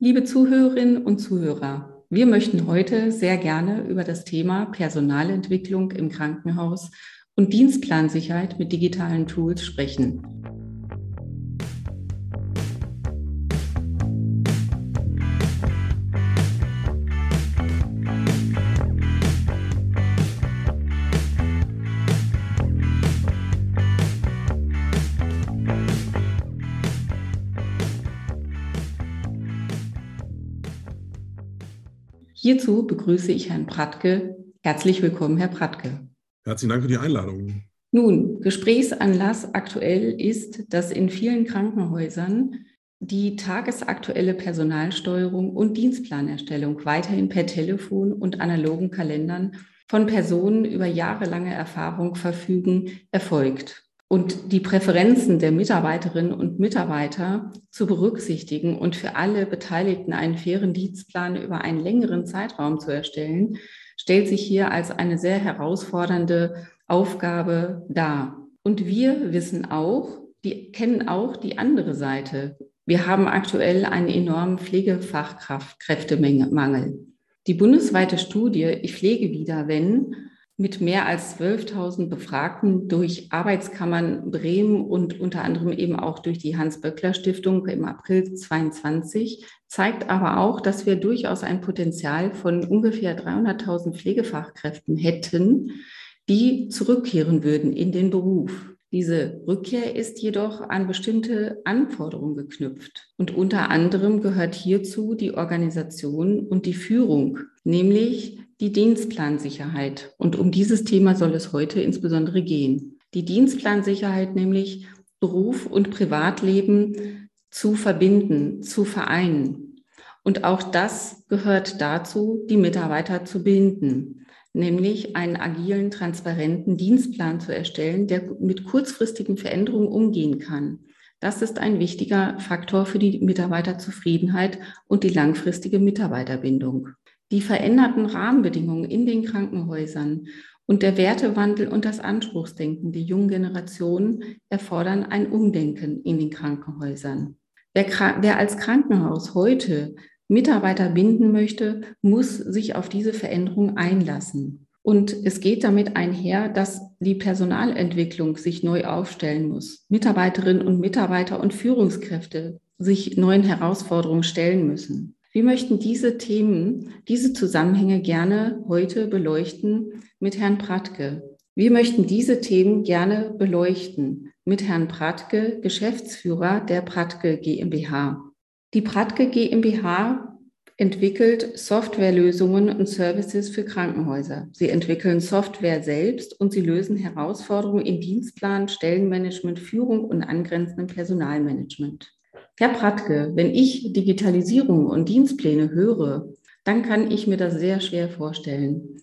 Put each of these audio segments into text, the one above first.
Liebe Zuhörerinnen und Zuhörer, wir möchten heute sehr gerne über das Thema Personalentwicklung im Krankenhaus und Dienstplansicherheit mit digitalen Tools sprechen. Hierzu begrüße ich Herrn Pratke. Herzlich willkommen, Herr Pratke. Herzlichen Dank für die Einladung. Nun, Gesprächsanlass aktuell ist, dass in vielen Krankenhäusern die tagesaktuelle Personalsteuerung und Dienstplanerstellung weiterhin per Telefon und analogen Kalendern von Personen über jahrelange Erfahrung verfügen, erfolgt und die Präferenzen der Mitarbeiterinnen und Mitarbeiter zu berücksichtigen und für alle Beteiligten einen fairen Dienstplan über einen längeren Zeitraum zu erstellen, stellt sich hier als eine sehr herausfordernde Aufgabe dar. Und wir wissen auch, die kennen auch die andere Seite. Wir haben aktuell einen enormen Pflegefachkräftemangel. Die bundesweite Studie Ich pflege wieder, wenn mit mehr als 12.000 Befragten durch Arbeitskammern Bremen und unter anderem eben auch durch die Hans-Böckler-Stiftung im April 22 zeigt aber auch, dass wir durchaus ein Potenzial von ungefähr 300.000 Pflegefachkräften hätten, die zurückkehren würden in den Beruf. Diese Rückkehr ist jedoch an bestimmte Anforderungen geknüpft. Und unter anderem gehört hierzu die Organisation und die Führung, nämlich die Dienstplansicherheit. Und um dieses Thema soll es heute insbesondere gehen. Die Dienstplansicherheit nämlich Beruf und Privatleben zu verbinden, zu vereinen. Und auch das gehört dazu, die Mitarbeiter zu binden, nämlich einen agilen, transparenten Dienstplan zu erstellen, der mit kurzfristigen Veränderungen umgehen kann. Das ist ein wichtiger Faktor für die Mitarbeiterzufriedenheit und die langfristige Mitarbeiterbindung. Die veränderten Rahmenbedingungen in den Krankenhäusern und der Wertewandel und das Anspruchsdenken der jungen Generation erfordern ein Umdenken in den Krankenhäusern. Wer, wer als Krankenhaus heute Mitarbeiter binden möchte, muss sich auf diese Veränderung einlassen. Und es geht damit einher, dass die Personalentwicklung sich neu aufstellen muss. Mitarbeiterinnen und Mitarbeiter und Führungskräfte sich neuen Herausforderungen stellen müssen. Wir möchten diese Themen, diese Zusammenhänge gerne heute beleuchten mit Herrn Pratke. Wir möchten diese Themen gerne beleuchten mit Herrn Pratke, Geschäftsführer der Pratke GmbH. Die Pratke GmbH entwickelt Softwarelösungen und Services für Krankenhäuser. Sie entwickeln Software selbst und sie lösen Herausforderungen in Dienstplan, Stellenmanagement, Führung und angrenzendem Personalmanagement. Herr Pratke, wenn ich Digitalisierung und Dienstpläne höre, dann kann ich mir das sehr schwer vorstellen.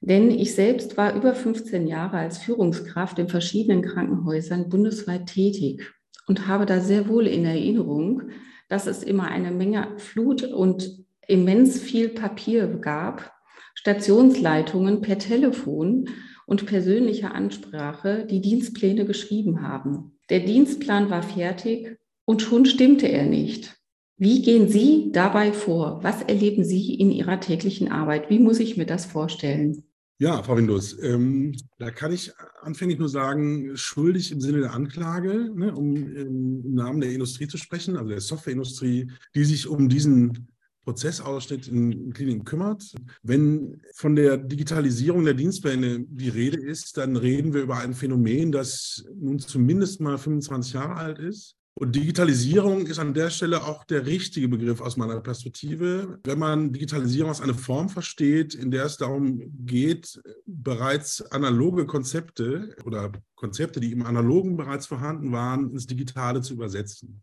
Denn ich selbst war über 15 Jahre als Führungskraft in verschiedenen Krankenhäusern bundesweit tätig und habe da sehr wohl in Erinnerung, dass es immer eine Menge Flut und immens viel Papier gab, Stationsleitungen per Telefon und persönlicher Ansprache die Dienstpläne geschrieben haben. Der Dienstplan war fertig und schon stimmte er nicht. Wie gehen Sie dabei vor? Was erleben Sie in Ihrer täglichen Arbeit? Wie muss ich mir das vorstellen? Ja, Frau Windus, ähm, da kann ich anfänglich nur sagen, schuldig im Sinne der Anklage, ne, um im Namen der Industrie zu sprechen, also der Softwareindustrie, die sich um diesen Prozessausschnitt in Kliniken kümmert. Wenn von der Digitalisierung der Dienstpläne die Rede ist, dann reden wir über ein Phänomen, das nun zumindest mal 25 Jahre alt ist und Digitalisierung ist an der Stelle auch der richtige Begriff aus meiner Perspektive. Wenn man Digitalisierung als eine Form versteht, in der es darum geht, bereits analoge Konzepte oder Konzepte, die im analogen bereits vorhanden waren, ins Digitale zu übersetzen.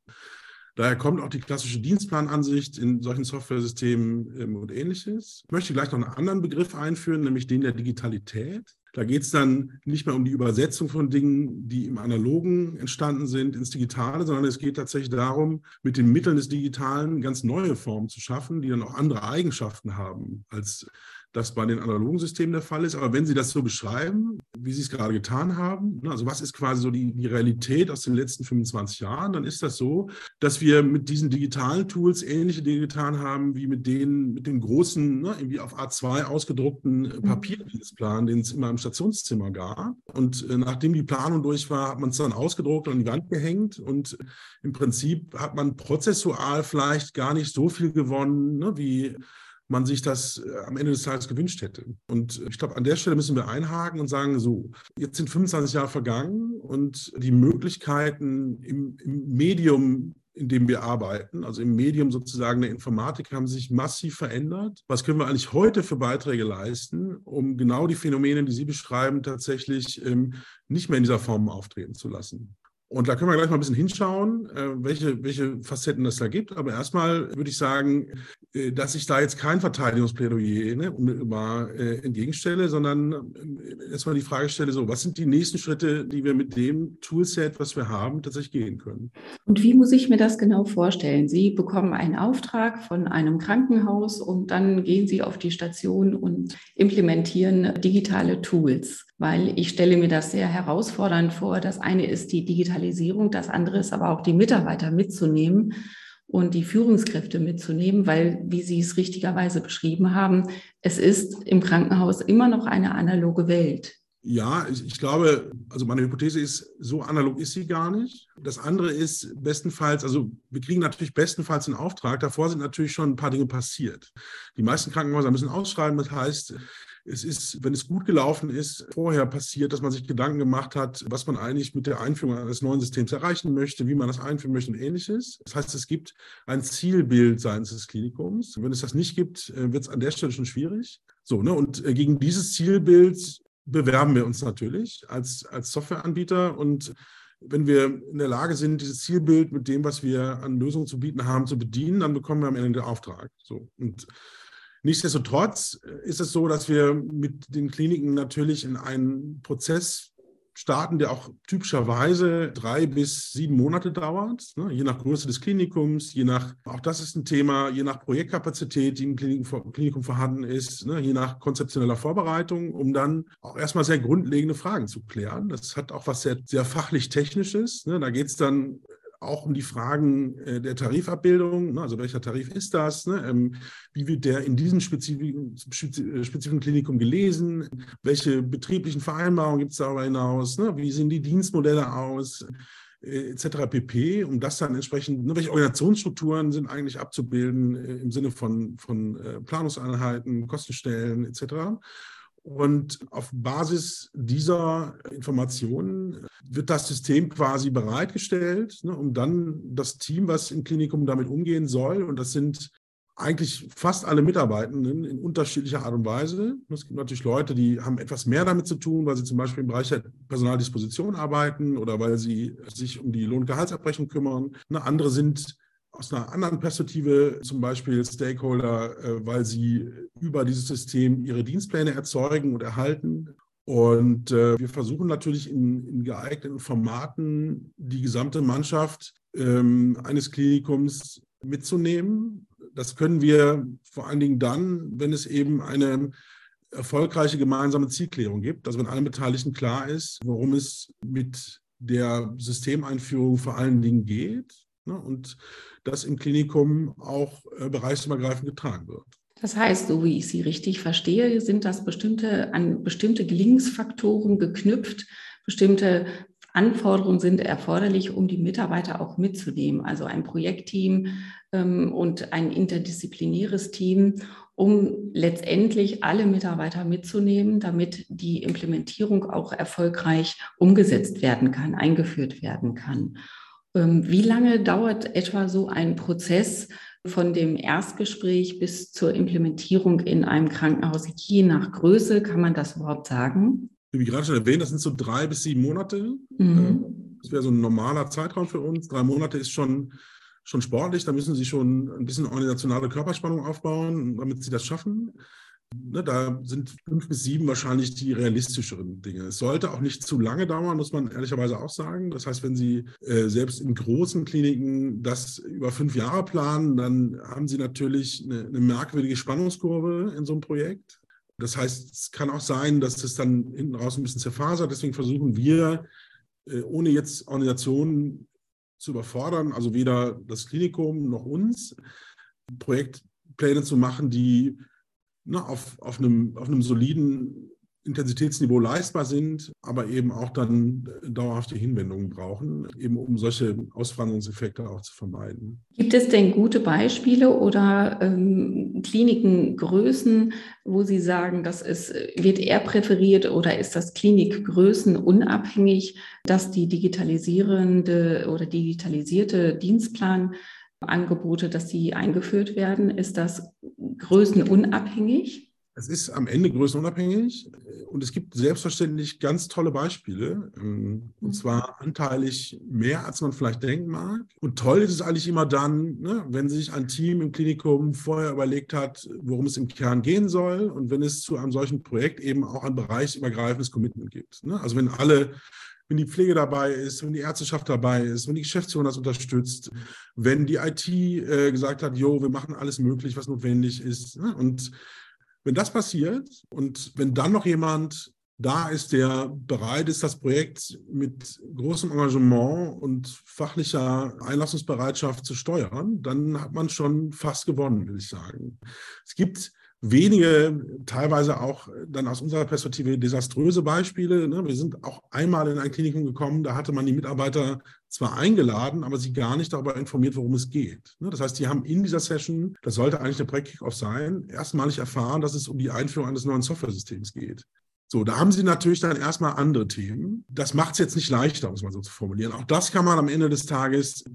Daher kommt auch die klassische Dienstplanansicht in solchen Softwaresystemen ähm, und ähnliches. Ich möchte gleich noch einen anderen Begriff einführen, nämlich den der Digitalität. Da geht es dann nicht mehr um die Übersetzung von Dingen, die im Analogen entstanden sind, ins Digitale, sondern es geht tatsächlich darum, mit den Mitteln des Digitalen ganz neue Formen zu schaffen, die dann auch andere Eigenschaften haben als das bei den analogen Systemen der Fall ist. Aber wenn Sie das so beschreiben, wie Sie es gerade getan haben, ne, also was ist quasi so die, die Realität aus den letzten 25 Jahren, dann ist das so, dass wir mit diesen digitalen Tools ähnliche Dinge getan haben wie mit den, mit den großen, ne, irgendwie auf A2 ausgedruckten mhm. Papierdienstplan, den es immer im Stationszimmer gab. Und äh, nachdem die Planung durch war, hat man es dann ausgedruckt und an die Wand gehängt. Und im Prinzip hat man prozessual vielleicht gar nicht so viel gewonnen, ne, wie man sich das äh, am Ende des Tages gewünscht hätte. Und ich glaube, an der Stelle müssen wir einhaken und sagen, so, jetzt sind 25 Jahre vergangen und die Möglichkeiten im, im Medium in dem wir arbeiten, also im Medium sozusagen der Informatik, haben sich massiv verändert. Was können wir eigentlich heute für Beiträge leisten, um genau die Phänomene, die Sie beschreiben, tatsächlich ähm, nicht mehr in dieser Form auftreten zu lassen? Und da können wir gleich mal ein bisschen hinschauen, äh, welche, welche Facetten es da gibt. Aber erstmal würde ich sagen, äh, dass ich da jetzt kein Verteidigungsplädoyer ne, unmittelbar äh, entgegenstelle, sondern erstmal die Frage stelle, so, was sind die nächsten Schritte, die wir mit dem Toolset, was wir haben, tatsächlich gehen können? Und wie muss ich mir das genau vorstellen? Sie bekommen einen Auftrag von einem Krankenhaus und dann gehen Sie auf die Station und implementieren digitale Tools weil ich stelle mir das sehr herausfordernd vor. Das eine ist die Digitalisierung, das andere ist aber auch die Mitarbeiter mitzunehmen und die Führungskräfte mitzunehmen, weil, wie Sie es richtigerweise beschrieben haben, es ist im Krankenhaus immer noch eine analoge Welt. Ja, ich, ich, glaube, also meine Hypothese ist, so analog ist sie gar nicht. Das andere ist bestenfalls, also wir kriegen natürlich bestenfalls einen Auftrag. Davor sind natürlich schon ein paar Dinge passiert. Die meisten Krankenhäuser müssen ausschreiben. Das heißt, es ist, wenn es gut gelaufen ist, vorher passiert, dass man sich Gedanken gemacht hat, was man eigentlich mit der Einführung eines neuen Systems erreichen möchte, wie man das einführen möchte und ähnliches. Das heißt, es gibt ein Zielbild seitens des Klinikums. Wenn es das nicht gibt, äh, wird es an der Stelle schon schwierig. So, ne? Und äh, gegen dieses Zielbild bewerben wir uns natürlich als, als Softwareanbieter und wenn wir in der Lage sind, dieses Zielbild mit dem, was wir an Lösungen zu bieten haben, zu bedienen, dann bekommen wir am Ende den Auftrag. So. Und Nichtsdestotrotz ist es so, dass wir mit den Kliniken natürlich in einen Prozess starten, der auch typischerweise drei bis sieben Monate dauert, ne, je nach Größe des Klinikums, je nach, auch das ist ein Thema, je nach Projektkapazität, die im Klinikum, Klinikum vorhanden ist, ne, je nach konzeptioneller Vorbereitung, um dann auch erstmal sehr grundlegende Fragen zu klären. Das hat auch was sehr, sehr fachlich-technisches. Ne, da geht es dann auch um die Fragen äh, der Tarifabbildung, ne, also welcher Tarif ist das, ne, ähm, wie wird der in diesem spezifischen, spezifischen Klinikum gelesen, welche betrieblichen Vereinbarungen gibt es darüber hinaus, ne, wie sehen die Dienstmodelle aus, äh, etc. pp, um das dann entsprechend, welche Organisationsstrukturen sind eigentlich abzubilden äh, im Sinne von, von Planungseinheiten, Kostenstellen etc. Und auf Basis dieser Informationen wird das System quasi bereitgestellt, ne, um dann das Team, was im Klinikum damit umgehen soll, und das sind eigentlich fast alle Mitarbeitenden in unterschiedlicher Art und Weise. Es gibt natürlich Leute, die haben etwas mehr damit zu tun, weil sie zum Beispiel im Bereich der Personaldisposition arbeiten oder weil sie sich um die Lohn- kümmern. Ne, andere sind aus einer anderen Perspektive, zum Beispiel Stakeholder, äh, weil sie über dieses System ihre Dienstpläne erzeugen und erhalten. Und äh, wir versuchen natürlich in, in, geeigneten Formaten die gesamte Mannschaft ähm, eines Klinikums mitzunehmen. Das können wir vor allen Dingen dann, wenn es eben eine erfolgreiche gemeinsame Zielklärung gibt, also wenn allen Beteiligten klar ist, worum es mit der Systemeinführung vor allen Dingen geht. Ne, und das im Klinikum auch äh, bereichsübergreifend getragen wird. Das heißt, so wie ich Sie richtig verstehe, sind das bestimmte, an bestimmte Gelingensfaktoren geknüpft, bestimmte Anforderungen sind erforderlich, um die Mitarbeiter auch mitzunehmen. Also ein Projektteam ähm, und ein interdisziplinäres Team, um letztendlich alle Mitarbeiter mitzunehmen, damit die Implementierung auch erfolgreich umgesetzt werden kann, eingeführt werden kann. Ähm, wie lange dauert etwa so ein Prozess von dem Erstgespräch bis zur Implementierung in einem Krankenhaus? Je nach Größe kann man das überhaupt sagen? Wie gerade schon erwähnt, das sind so drei bis sieben Monate. Mhm. Ähm, das wäre so ein normaler Zeitraum für uns. Drei Monate ist schon, schon sportlich. Da müssen Sie schon ein bisschen organisationale Körperspannung aufbauen, damit Sie das schaffen. Ne, da sind fünf bis sieben wahrscheinlich die realistischeren Dinge. Es sollte auch nicht zu lange dauern, muss man ehrlicherweise auch sagen. Das heißt, wenn Sie äh, selbst in großen Kliniken das über fünf Jahre planen, dann haben Sie natürlich eine, eine merkwürdige Spannungskurve in so einem Projekt. Das heißt, es kann auch sein, dass es dann hinten raus ein bisschen zerfasert. Deswegen versuchen wir, äh, ohne jetzt Organisationen zu überfordern, also weder das Klinikum noch uns, Projektpläne zu machen, die na, auf, auf, einem, auf einem soliden Intensitätsniveau leistbar sind, aber eben auch dann dauerhafte Hinwendungen brauchen, eben um solche Auswanderungseffekte auch zu vermeiden. Gibt es denn gute Beispiele oder ähm, Klinikengrößen, wo Sie sagen, das ist, wird eher präferiert oder ist das Klinikgrößen unabhängig, dass die digitalisierende oder digitalisierte Dienstplanangebote, dass die eingeführt werden? Ist das größenunabhängig? Es ist am Ende größenunabhängig und es gibt selbstverständlich ganz tolle Beispiele ähm, und mhm. zwar anteilig mehr, als man vielleicht denken mag. Und toll ist es eigentlich immer dann, ne, wenn sich ein Team im Klinikum vorher überlegt hat, worum es im Kern gehen soll und wenn es zu einem solchen Projekt eben auch ein bereichsübergreifendes Commitment gibt. Ne? Also wenn alle wenn die Pflege dabei ist, wenn die Ärzteschaft dabei ist, wenn die Geschäftsführung das unterstützt, wenn die IT äh, gesagt hat, jo, wir machen alles möglich, was notwendig ist. Ne? Und wenn das passiert und wenn dann noch jemand da ist, der bereit ist, das Projekt mit großem Engagement und fachlicher Einlassungsbereitschaft zu steuern, dann hat man schon fast gewonnen, will ich sagen. Es gibt wenige, teilweise auch dann aus unserer Perspektive desaströse Beispiele. Ne? Wir sind auch einmal in ein Klinikum gekommen, da hatte man die Mitarbeiter zwar eingeladen, aber sie gar nicht darüber informiert, worum es geht. Ne? Das heißt, die haben in dieser Session, das sollte eigentlich eine Projekt-Kickoff sein, erstmalig erfahren, dass es um die Einführung eines neuen Software-Systems geht. So, da haben Sie natürlich dann erstmal andere Themen. Das macht es jetzt nicht leichter, um es mal so zu formulieren. Auch das kann man am Ende des Tages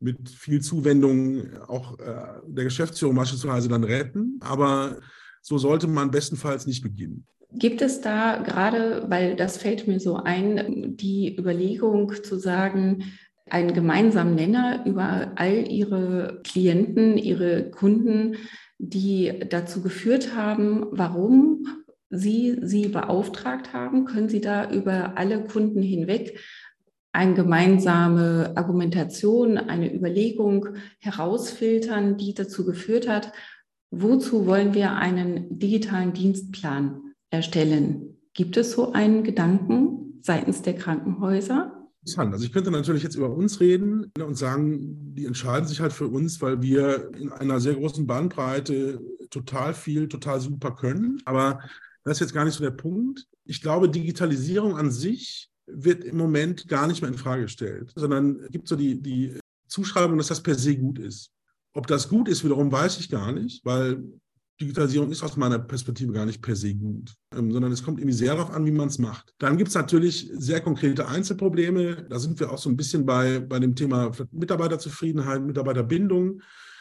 mit viel Zuwendung auch äh, der Geschäftsführung beispielsweise dann retten. Aber so sollte man bestenfalls nicht beginnen. Gibt es da gerade, weil das fällt mir so ein, die Überlegung zu sagen, einen gemeinsamen Nenner über all Ihre Klienten, Ihre Kunden, die dazu geführt haben, warum Sie sie beauftragt haben? Können Sie da über alle Kunden hinweg eine gemeinsame Argumentation, eine Überlegung herausfiltern, die dazu geführt hat, wozu wollen wir einen digitalen Dienstplan erstellen? Gibt es so einen Gedanken seitens der Krankenhäuser? Also ich könnte natürlich jetzt über uns reden und sagen, die entscheiden sich halt für uns, weil wir in einer sehr großen Bandbreite total viel, total super können. Aber das ist jetzt gar nicht so der Punkt. Ich glaube, Digitalisierung an sich wird im Moment gar nicht mehr in Frage gestellt, sondern gibt so die, die Zuschreibung, dass das per se gut ist. Ob das gut ist, wiederum weiß ich gar nicht, weil Digitalisierung ist aus meiner Perspektive gar nicht per se gut, ähm, sondern es kommt irgendwie sehr darauf an, wie man es macht. Dann gibt es natürlich sehr konkrete Einzelprobleme. Da sind wir auch so ein bisschen bei, bei dem Thema Mitarbeiterzufriedenheit, Mitarbeiterbindung.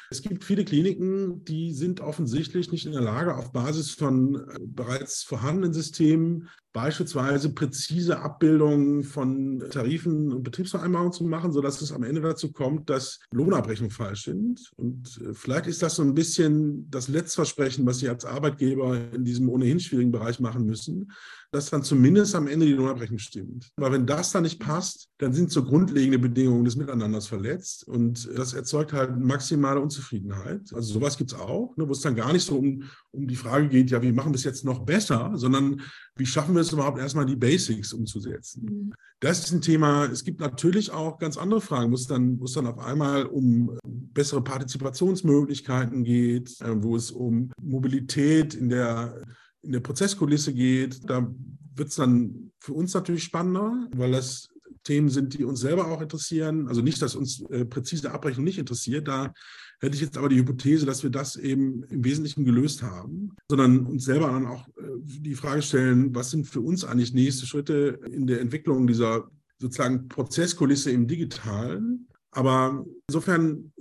Es gibt viele Kliniken, die sind offensichtlich nicht in der Lage, auf Basis von äh, bereits vorhandenen Systemen beispielsweise präzise Abbildungen von Tarifen und Betriebsvereinbarungen zu machen, sodass es am Ende dazu kommt, dass Lohnabrechnungen falsch sind. Und äh, vielleicht ist das so ein bisschen das Letztversprechen, was Sie als Arbeitgeber in diesem ohnehin schwierigen Bereich machen müssen, dass dann zumindest am Ende die Lohnabrechnung stimmt. Aber wenn das dann nicht passt, dann sind so grundlegende Bedingungen des Miteinanders verletzt und das erzeugt halt maximale Unzufriedenheit. Also sowas gibt es auch, ne, wo es dann gar nicht so um, um die Frage geht, ja, wie machen wir es jetzt noch besser, sondern wie schaffen wir es überhaupt erstmal die Basics umzusetzen. Mhm. Das ist ein Thema. Es gibt natürlich auch ganz andere Fragen, wo es dann, wo es dann auf einmal um bessere Partizipationsmöglichkeiten geht, äh, wo es um Mobilität in der in der Prozesskulisse geht, da wird es dann für uns natürlich spannender, weil das Themen sind, die uns selber auch interessieren. Also nicht, dass uns äh, präzise Abrechnung nicht interessiert. Da hätte ich jetzt aber die Hypothese, dass wir das eben im Wesentlichen gelöst haben, sondern uns selber dann auch äh, die Frage stellen, was sind für uns eigentlich nächste Schritte in der Entwicklung dieser sozusagen Prozesskulisse im Digitalen aber insofern,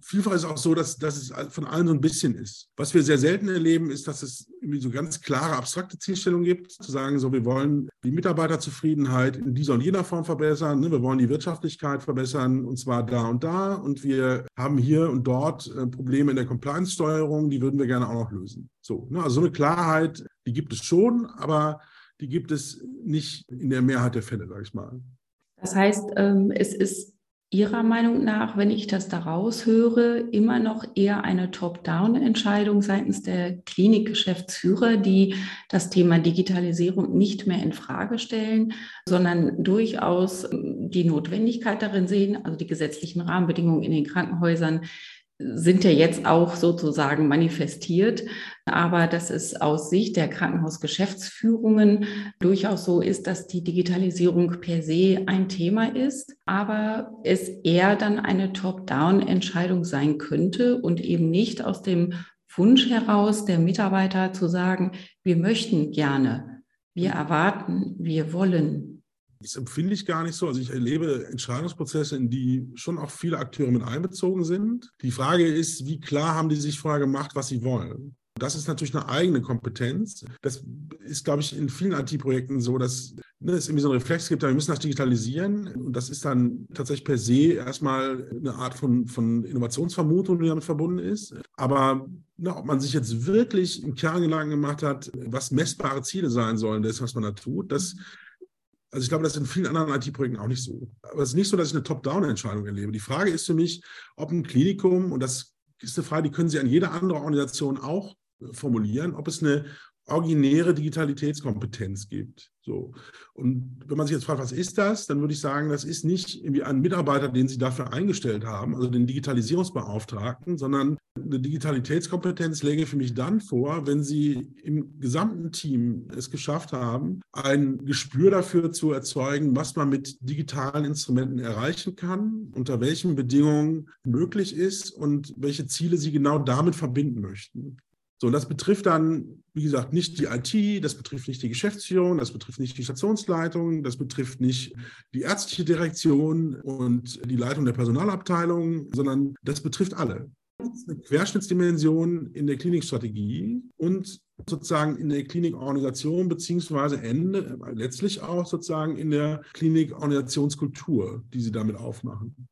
vielfach ist es auch so, dass, dass es von allen so ein bisschen ist. Was wir sehr selten erleben, ist, dass es irgendwie so ganz klare, abstrakte Zielstellungen gibt, zu sagen, so, wir wollen die Mitarbeiterzufriedenheit in dieser und jener Form verbessern, ne? wir wollen die Wirtschaftlichkeit verbessern, und zwar da und da, und wir haben hier und dort äh, Probleme in der Compliance-Steuerung, die würden wir gerne auch noch lösen. So, ne? Also so eine Klarheit, die gibt es schon, aber die gibt es nicht in der Mehrheit der Fälle, sage ich mal. Das heißt, ähm, es ist Ihrer Meinung nach, wenn ich das daraus höre, immer noch eher eine Top-Down-Entscheidung seitens der Klinikgeschäftsführer, die das Thema Digitalisierung nicht mehr in Frage stellen, sondern durchaus die Notwendigkeit darin sehen, also die gesetzlichen Rahmenbedingungen in den Krankenhäusern sind ja jetzt auch sozusagen manifestiert, aber dass es aus Sicht der Krankenhausgeschäftsführungen durchaus so ist, dass die Digitalisierung per se ein Thema ist, aber es eher dann eine Top-Down-Entscheidung sein könnte und eben nicht aus dem Wunsch heraus der Mitarbeiter zu sagen, wir möchten gerne, wir erwarten, wir wollen. Das empfinde ich gar nicht so. Also ich erlebe Entscheidungsprozesse, in die schon auch viele Akteure mit einbezogen sind. Die Frage ist, wie klar haben die sich vorher gemacht, was sie wollen? Das ist natürlich eine eigene Kompetenz. Das ist, glaube ich, in vielen IT-Projekten so, dass ne, es irgendwie so einen Reflex gibt, wir müssen das digitalisieren. Und das ist dann tatsächlich per se erstmal eine Art von, von Innovationsvermutung, die damit verbunden ist. Aber ne, ob man sich jetzt wirklich im Kern Gedanken gemacht hat, was messbare Ziele sein sollen, das, was man da tut, das also ich glaube, das ist in vielen anderen IT-Projekten auch nicht so. Aber es ist nicht so, dass ich eine Top-Down-Entscheidung erlebe. Die Frage ist für mich, ob ein Klinikum, und das ist eine Frage, die können Sie an jede andere Organisation auch formulieren, ob es eine originäre Digitalitätskompetenz gibt. So. Und wenn man sich jetzt fragt, was ist das, dann würde ich sagen, das ist nicht irgendwie ein Mitarbeiter, den Sie dafür eingestellt haben, also den Digitalisierungsbeauftragten, sondern eine Digitalitätskompetenz läge für mich dann vor, wenn Sie im gesamten Team es geschafft haben, ein Gespür dafür zu erzeugen, was man mit digitalen Instrumenten erreichen kann, unter welchen Bedingungen möglich ist und welche Ziele Sie genau damit verbinden möchten. So, und das betrifft dann, wie gesagt, nicht die IT, das betrifft nicht die Geschäftsführung, das betrifft nicht die Stationsleitung, das betrifft nicht die ärztliche Direktion und die Leitung der Personalabteilung, sondern das betrifft alle. Eine Querschnittsdimension in der Klinikstrategie und sozusagen in der Klinikorganisation beziehungsweise Ende, letztlich auch sozusagen in der Klinikorganisationskultur, die Sie damit aufmachen.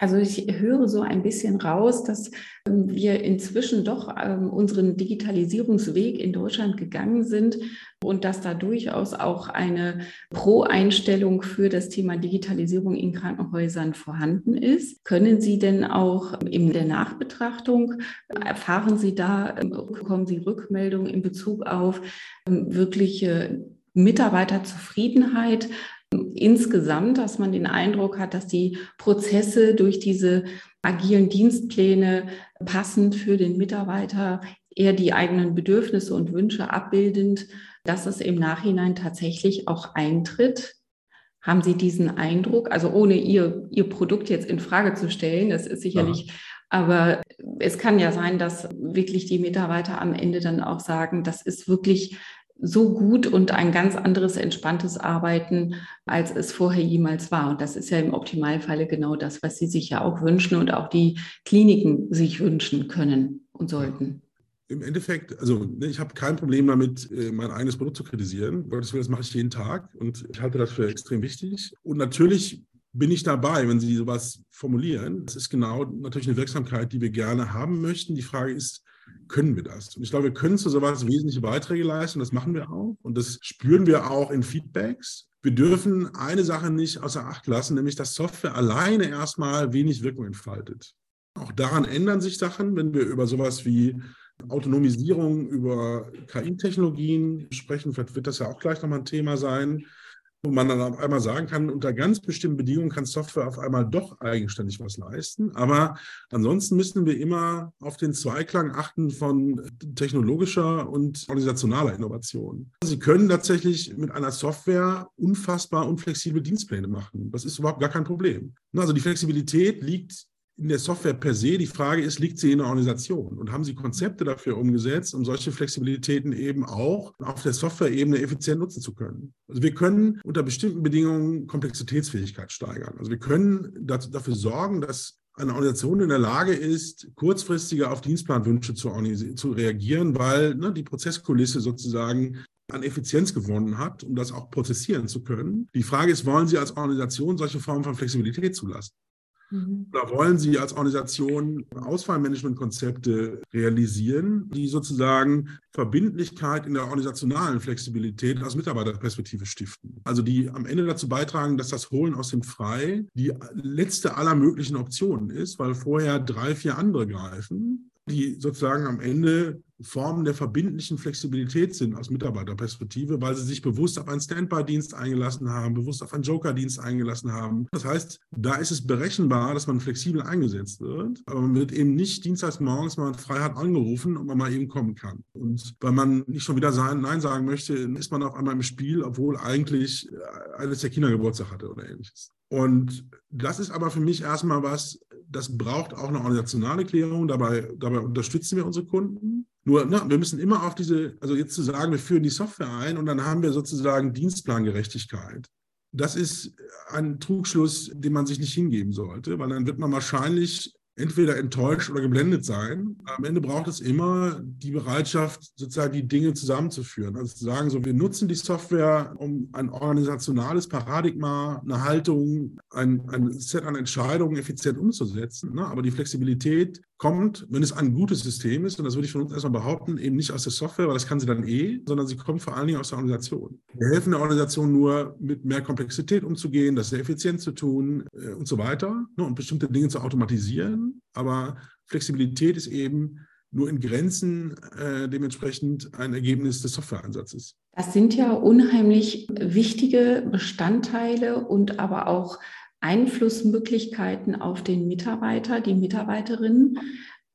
Also ich höre so ein bisschen raus, dass ähm, wir inzwischen doch ähm, unseren Digitalisierungsweg in Deutschland gegangen sind und dass da durchaus auch eine Pro-Einstellung für das Thema Digitalisierung in Krankenhäusern vorhanden ist. Können Sie denn auch in der Nachbetrachtung, erfahren Sie da, ähm, bekommen Sie Rückmeldungen in Bezug auf wirkliche Mitarbeiterzufriedenheit insgesamt, dass man den Eindruck hat, dass die Prozesse durch diese agilen Dienstpläne passend für den Mitarbeiter eher die eigenen Bedürfnisse und Wünsche abbildend, dass es im Nachhinein tatsächlich auch eintritt. Haben Sie diesen Eindruck? Also ohne Ihr, Ihr Produkt jetzt in Frage zu stellen, das ist sicherlich, ja. aber es kann ja sein, dass wirklich die Mitarbeiter am Ende dann auch sagen, das ist wirklich so gut und ein ganz anderes entspanntes Arbeiten, als es vorher jemals war. Und das ist ja im Optimalfalle genau das, was Sie sich ja auch wünschen und auch die Kliniken sich wünschen können und sollten. Im Endeffekt, also ne, ich habe kein Problem damit, äh, mein eigenes Produkt zu kritisieren. Das mache ich jeden Tag und ich halte das für extrem wichtig. Und natürlich bin ich dabei, wenn Sie sowas formulieren. Das ist genau natürlich eine Wirksamkeit, die wir gerne haben möchten. Die Frage ist, können wir das. Und ich glaube, wir können zu sowas wesentliche Beiträge leisten. Das machen wir auch. Und das spüren wir auch in Feedbacks. Wir dürfen eine Sache nicht außer Acht lassen, nämlich dass Software alleine erstmal wenig Wirkung entfaltet. Auch daran ändern sich Sachen, wenn wir über sowas wie Autonomisierung, über KI-Technologien sprechen. Vielleicht wird das ja auch gleich nochmal ein Thema sein wo man dann auf einmal sagen kann, unter ganz bestimmten Bedingungen kann Software auf einmal doch eigenständig was leisten. Aber ansonsten müssen wir immer auf den Zweiklang achten von technologischer und organisationaler Innovation. Sie können tatsächlich mit einer Software unfassbar unflexible Dienstpläne machen. Das ist überhaupt gar kein Problem. Also die Flexibilität liegt in der Software per se. Die Frage ist, liegt sie in der Organisation? Und haben Sie Konzepte dafür umgesetzt, um solche Flexibilitäten eben auch auf der Software-Ebene effizient nutzen zu können? Also wir können unter bestimmten Bedingungen Komplexitätsfähigkeit steigern. Also wir können dafür sorgen, dass eine Organisation in der Lage ist, kurzfristiger auf Dienstplanwünsche zu, zu reagieren, weil ne, die Prozesskulisse sozusagen an Effizienz gewonnen hat, um das auch prozessieren zu können. Die Frage ist, wollen Sie als Organisation solche Formen von Flexibilität zulassen? Mhm. Oder wollen Sie als Organisation Ausfallmanagementkonzepte realisieren, die sozusagen Verbindlichkeit in der organisationalen Flexibilität aus Mitarbeiterperspektive stiften? Also die am Ende dazu beitragen, dass das Holen aus dem Frei die letzte aller möglichen Optionen ist, weil vorher drei, vier andere greifen die sozusagen am Ende Formen der verbindlichen Flexibilität sind aus Mitarbeiterperspektive, weil sie sich bewusst auf einen Standby-Dienst eingelassen haben, bewusst auf einen Joker-Dienst eingelassen haben. Das heißt, da ist es berechenbar, dass man flexibel eingesetzt wird, aber man wird eben nicht dienstags morgens mal frei hat angerufen und man mal eben kommen kann. Und weil man nicht schon wieder Nein sagen möchte, ist man auf einmal im Spiel, obwohl eigentlich eines der Kinder Geburtstag hatte oder ähnliches. Und das ist aber für mich erstmal was, das braucht auch eine organisationale Klärung. Dabei, dabei unterstützen wir unsere Kunden. Nur, na, wir müssen immer auf diese, also jetzt zu sagen, wir führen die Software ein und dann haben wir sozusagen Dienstplangerechtigkeit. Das ist ein Trugschluss, den man sich nicht hingeben sollte, weil dann wird man wahrscheinlich entweder enttäuscht oder geblendet sein. Am Ende braucht es immer die Bereitschaft, sozusagen die Dinge zusammenzuführen. Also zu sagen, so wir nutzen die Software, um ein organisationales Paradigma, eine Haltung, ein, ein Set an Entscheidungen effizient umzusetzen. Ne? Aber die Flexibilität kommt, wenn es ein gutes System ist, und das würde ich von uns erstmal behaupten, eben nicht aus der Software, weil das kann sie dann eh, sondern sie kommt vor allen Dingen aus der Organisation. Wir helfen der Organisation nur, mit mehr Komplexität umzugehen, das sehr effizient zu tun äh, und so weiter ne, und bestimmte Dinge zu automatisieren. Aber Flexibilität ist eben nur in Grenzen äh, dementsprechend ein Ergebnis des Softwareeinsatzes. Das sind ja unheimlich wichtige Bestandteile und aber auch Einflussmöglichkeiten auf den Mitarbeiter, die Mitarbeiterinnen.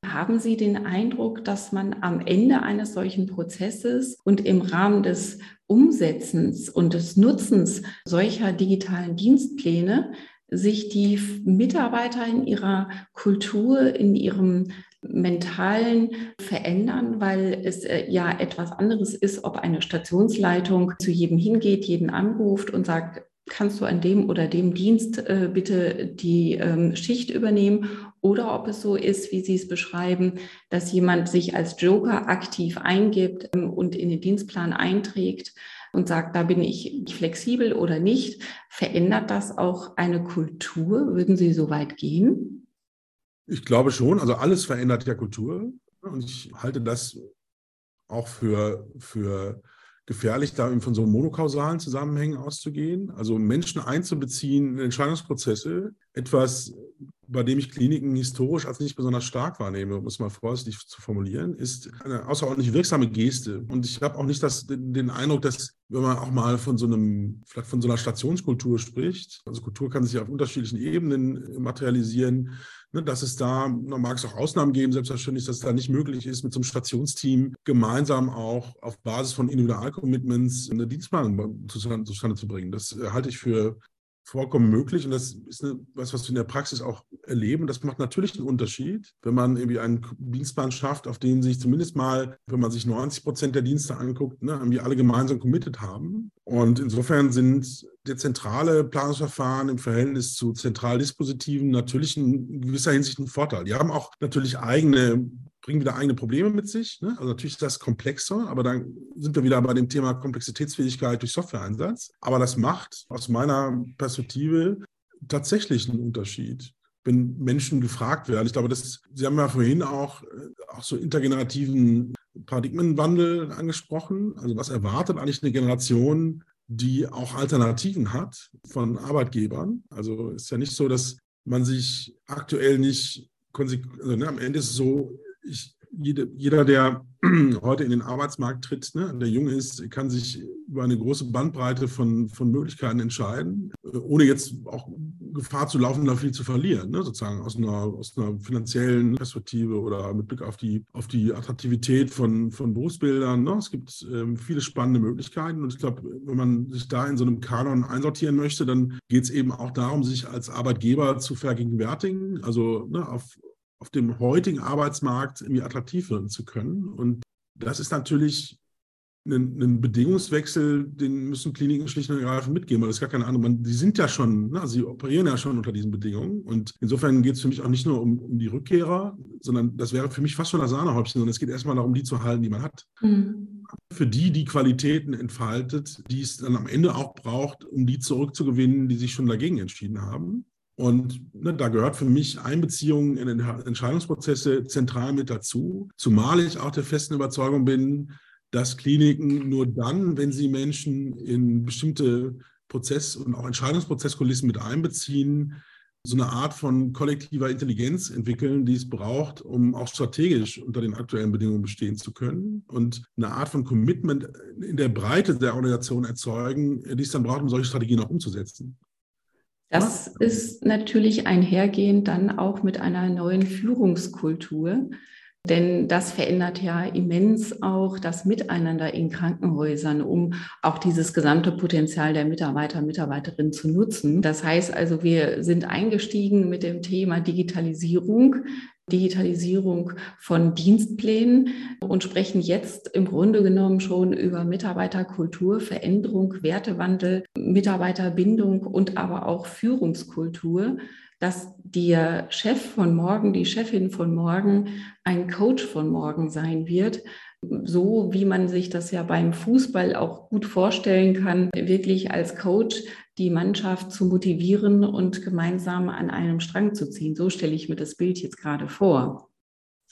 Haben Sie den Eindruck, dass man am Ende eines solchen Prozesses und im Rahmen des Umsetzens und des Nutzens solcher digitalen Dienstpläne sich die Mitarbeiter in ihrer Kultur, in ihrem mentalen verändern, weil es äh, ja etwas anderes ist, ob eine Stationsleitung zu jedem hingeht, jeden anruft und sagt, kannst du an dem oder dem Dienst äh, bitte die ähm, Schicht übernehmen oder ob es so ist, wie Sie es beschreiben, dass jemand sich als Joker aktiv eingibt ähm, und in den Dienstplan einträgt und sagt, da bin ich flexibel oder nicht. Verändert das auch eine Kultur? Würden Sie so weit gehen? Ich glaube schon. Also alles verändert ja Kultur. Und ich halte das auch für, für gefährlich, da von so monokausalen Zusammenhängen auszugehen. Also Menschen einzubeziehen in Entscheidungsprozesse, etwas, bei dem ich Kliniken historisch als nicht besonders stark wahrnehme, um es mal vorsichtig zu formulieren, ist eine außerordentlich wirksame Geste. Und ich habe auch nicht das, den Eindruck, dass wenn man auch mal von so einem, vielleicht von so einer Stationskultur spricht, also Kultur kann sich auf unterschiedlichen Ebenen materialisieren, dass es da, da mag es auch Ausnahmen geben, selbstverständlich, dass es da nicht möglich ist, mit so einem Stationsteam gemeinsam auch auf Basis von Individualcommitments eine Dienstplanung zustande, zustande zu bringen. Das halte ich für vollkommen möglich und das ist eine, was, was wir in der Praxis auch erleben. Das macht natürlich einen Unterschied, wenn man irgendwie einen Dienstplan schafft, auf den sich zumindest mal, wenn man sich 90 Prozent der Dienste anguckt, ne, irgendwie alle gemeinsam committed haben. Und insofern sind dezentrale Planungsverfahren im Verhältnis zu Zentraldispositiven natürlich in gewisser Hinsicht ein Vorteil. Die haben auch natürlich eigene bringen wieder eigene Probleme mit sich. Ne? Also natürlich ist das komplexer, aber dann sind wir wieder bei dem Thema Komplexitätsfähigkeit durch Softwareeinsatz. Aber das macht aus meiner Perspektive tatsächlich einen Unterschied wenn Menschen gefragt werden. Ich glaube, das, Sie haben ja vorhin auch, äh, auch so intergenerativen Paradigmenwandel angesprochen. Also was erwartet eigentlich eine Generation, die auch Alternativen hat von Arbeitgebern? Also ist ja nicht so, dass man sich aktuell nicht, also, ne, am Ende ist es so, ich, jede, jeder, der heute in den Arbeitsmarkt tritt, ne, der jung ist, kann sich über eine große Bandbreite von, von Möglichkeiten entscheiden, äh, ohne jetzt auch Gefahr zu laufen, da viel zu verlieren, ne, sozusagen aus einer, aus einer finanziellen Perspektive oder mit Blick auf die, auf die Attraktivität von, von Berufsbildern. Ne. Es gibt ähm, viele spannende Möglichkeiten und ich glaube, wenn man sich da in so einem Kanon einsortieren möchte, dann geht es eben auch darum, sich als Arbeitgeber zu vergegenwärtigen, also ne, auf, auf dem heutigen Arbeitsmarkt irgendwie attraktiv werden zu können. Und das ist natürlich ein, ein Bedingungswechsel, den müssen Kliniken schlicht und ergreifend mitgeben, weil das ist gar keine Ahnung. die sind ja schon, ne, sie operieren ja schon unter diesen Bedingungen. Und insofern geht es für mich auch nicht nur um, um, die Rückkehrer, sondern das wäre für mich fast schon das Sahnehäubchen, sondern es geht erstmal darum, die zu halten, die man hat. Mhm. Für die, die Qualitäten entfaltet, die es dann am Ende auch braucht, um die zurückzugewinnen, die sich schon dagegen entschieden haben. Und ne, da gehört für mich Einbeziehung in Entscheidungsprozesse zentral mit dazu, zumal ich auch der festen Überzeugung bin, dass Kliniken nur dann, wenn sie Menschen in bestimmte Prozess- und auch Entscheidungsprozesskulissen mit einbeziehen, so eine Art von kollektiver Intelligenz entwickeln, die es braucht, um auch strategisch unter den aktuellen Bedingungen bestehen zu können und eine Art von Commitment in der Breite der Organisation erzeugen, die es dann braucht, um solche Strategien auch umzusetzen. Das ist natürlich einhergehend dann auch mit einer neuen Führungskultur. Denn das verändert ja immens auch das Miteinander in Krankenhäusern, um auch dieses gesamte Potenzial der Mitarbeiter, Mitarbeiterinnen zu nutzen. Das heißt also, wir sind eingestiegen mit dem Thema Digitalisierung. Digitalisierung von Dienstplänen und sprechen jetzt im Grunde genommen schon über Mitarbeiterkultur, Veränderung, Wertewandel, Mitarbeiterbindung und aber auch Führungskultur dass der Chef von morgen, die Chefin von morgen ein Coach von morgen sein wird. So wie man sich das ja beim Fußball auch gut vorstellen kann, wirklich als Coach die Mannschaft zu motivieren und gemeinsam an einem Strang zu ziehen. So stelle ich mir das Bild jetzt gerade vor.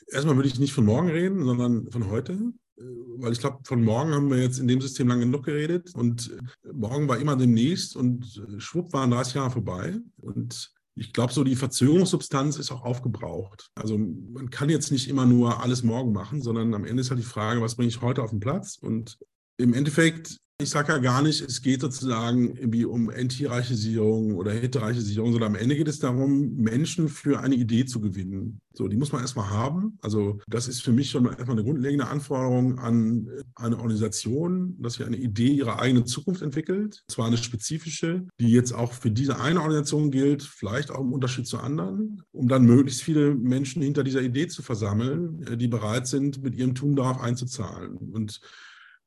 Erstmal würde ich nicht von morgen reden, sondern von heute weil ich glaube, von morgen haben wir jetzt in dem System lange genug geredet und morgen war immer demnächst und schwupp waren 30 Jahre vorbei und ich glaube, so die Verzögerungssubstanz ist auch aufgebraucht. Also man kann jetzt nicht immer nur alles morgen machen, sondern am Ende ist halt die Frage, was bringe ich heute auf den Platz? Und im Endeffekt ich sage ja gar nicht, es geht sozusagen irgendwie um Anti-Reichisierung oder Hetereichisierung, sondern am Ende geht es darum, Menschen für eine Idee zu gewinnen. So, die muss man erstmal haben. Also, das ist für mich schon erstmal eine grundlegende Anforderung an eine Organisation, dass sie eine Idee ihrer eigenen Zukunft entwickelt. Zwar eine spezifische, die jetzt auch für diese eine Organisation gilt, vielleicht auch im Unterschied zu anderen, um dann möglichst viele Menschen hinter dieser Idee zu versammeln, die bereit sind, mit ihrem Tun darauf einzuzahlen. Und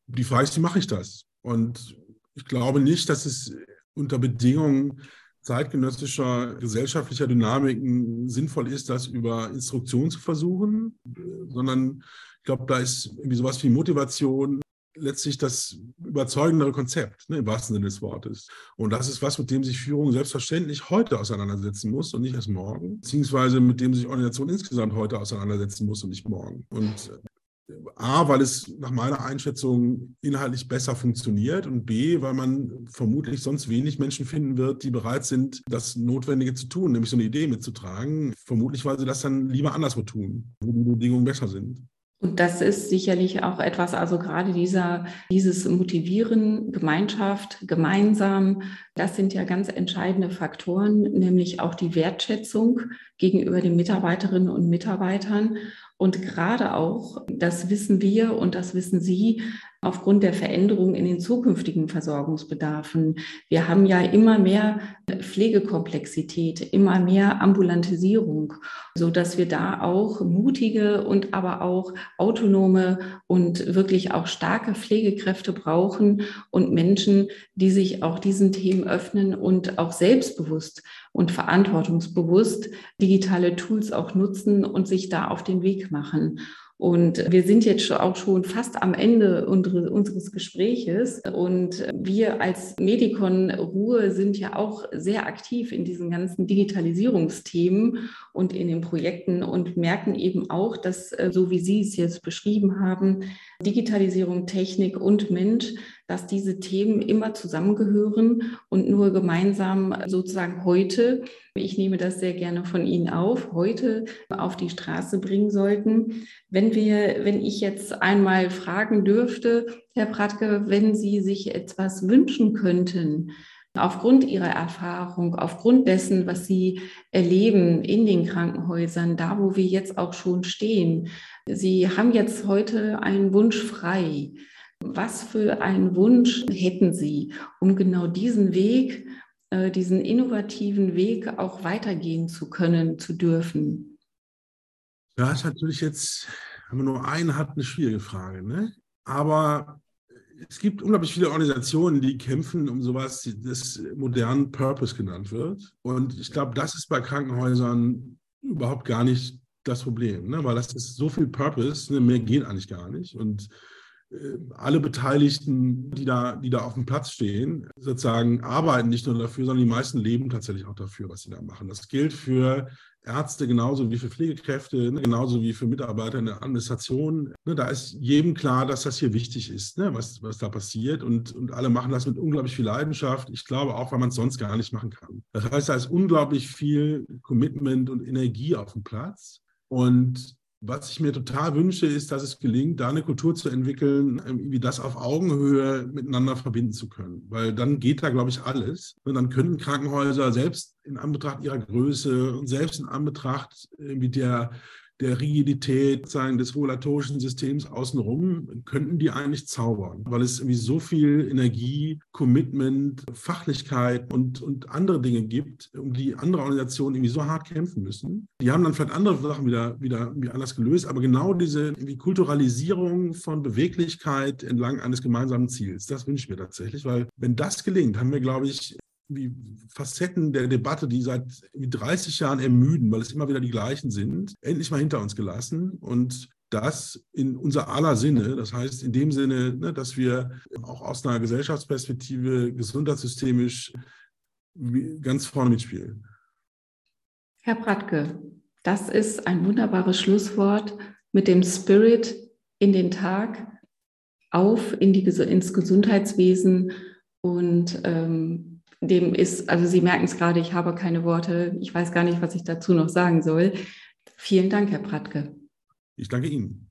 die Frage ist, wie mache ich das? Und ich glaube nicht, dass es unter Bedingungen zeitgenössischer gesellschaftlicher Dynamiken sinnvoll ist, das über Instruktion zu versuchen, sondern ich glaube, da ist irgendwie sowas wie Motivation letztlich das überzeugendere Konzept, ne, im wahrsten Sinne des Wortes. Und das ist was, mit dem sich Führung selbstverständlich heute auseinandersetzen muss und nicht erst morgen, beziehungsweise mit dem sich Organisation insgesamt heute auseinandersetzen muss und nicht morgen. Und A, weil es nach meiner Einschätzung inhaltlich besser funktioniert und B, weil man vermutlich sonst wenig Menschen finden wird, die bereit sind, das Notwendige zu tun, nämlich so eine Idee mitzutragen. Vermutlich, weil sie das dann lieber anderswo tun, wo die Bedingungen besser sind. Und das ist sicherlich auch etwas, also gerade dieser, dieses Motivieren, Gemeinschaft, gemeinsam, das sind ja ganz entscheidende Faktoren, nämlich auch die Wertschätzung gegenüber den Mitarbeiterinnen und Mitarbeitern. Und gerade auch, das wissen wir und das wissen Sie, aufgrund der Veränderungen in den zukünftigen Versorgungsbedarfen. Wir haben ja immer mehr Pflegekomplexität, immer mehr Ambulantisierung, so dass wir da auch mutige und aber auch autonome und wirklich auch starke Pflegekräfte brauchen und Menschen, die sich auch diesen Themen öffnen und auch selbstbewusst und verantwortungsbewusst digitale Tools auch nutzen und sich da auf den Weg machen. Und wir sind jetzt auch schon fast am Ende unseres Gespräches. Und wir als Medikon Ruhe sind ja auch sehr aktiv in diesen ganzen Digitalisierungsthemen und in den Projekten und merken eben auch, dass, äh, so wie Sie es jetzt beschrieben haben, Digitalisierung, Technik und Mensch dass diese Themen immer zusammengehören und nur gemeinsam sozusagen heute, ich nehme das sehr gerne von Ihnen auf, heute auf die Straße bringen sollten. Wenn wir, wenn ich jetzt einmal fragen dürfte, Herr Pratke, wenn Sie sich etwas wünschen könnten, aufgrund ihrer Erfahrung, aufgrund dessen, was sie erleben in den Krankenhäusern, da wo wir jetzt auch schon stehen. Sie haben jetzt heute einen Wunsch frei. Was für einen Wunsch hätten Sie, um genau diesen Weg, äh, diesen innovativen Weg auch weitergehen zu können, zu dürfen? Ja, ist natürlich jetzt, wenn man nur einen hat, eine schwierige Frage. Ne? Aber es gibt unglaublich viele Organisationen, die kämpfen um sowas, das modernen Purpose genannt wird. Und ich glaube, das ist bei Krankenhäusern überhaupt gar nicht das Problem, ne? weil das ist so viel Purpose, ne? mehr geht eigentlich gar nicht. Und alle Beteiligten, die da, die da auf dem Platz stehen, sozusagen arbeiten nicht nur dafür, sondern die meisten leben tatsächlich auch dafür, was sie da machen. Das gilt für Ärzte genauso wie für Pflegekräfte, ne, genauso wie für Mitarbeiter in der Administration. Ne, da ist jedem klar, dass das hier wichtig ist, ne, was, was da passiert. Und, und alle machen das mit unglaublich viel Leidenschaft. Ich glaube auch, weil man es sonst gar nicht machen kann. Das heißt, da ist unglaublich viel Commitment und Energie auf dem Platz. Und was ich mir total wünsche, ist, dass es gelingt, da eine Kultur zu entwickeln, ähm, wie das auf Augenhöhe miteinander verbinden zu können. Weil dann geht da, glaube ich, alles. Und dann können Krankenhäuser selbst in Anbetracht ihrer Größe und selbst in Anbetracht wie der der Rigidität des regulatorischen Systems außenrum, könnten die eigentlich zaubern, weil es irgendwie so viel Energie, Commitment, Fachlichkeit und, und andere Dinge gibt, um die andere Organisationen irgendwie so hart kämpfen müssen. Die haben dann vielleicht andere Sachen wieder, wieder anders gelöst, aber genau diese Kulturalisierung von Beweglichkeit entlang eines gemeinsamen Ziels, das wünsche ich mir tatsächlich, weil wenn das gelingt, haben wir, glaube ich, wie Facetten der Debatte, die seit 30 Jahren ermüden, weil es immer wieder die gleichen sind, endlich mal hinter uns gelassen. Und das in unser aller Sinne, das heißt in dem Sinne, ne, dass wir auch aus einer Gesellschaftsperspektive gesundheitssystemisch ganz vorne mitspielen. Herr Bratke, das ist ein wunderbares Schlusswort mit dem Spirit in den Tag auf in die, ins Gesundheitswesen. Und ähm, dem ist, also Sie merken es gerade, ich habe keine Worte, ich weiß gar nicht, was ich dazu noch sagen soll. Vielen Dank, Herr Pratke. Ich danke Ihnen.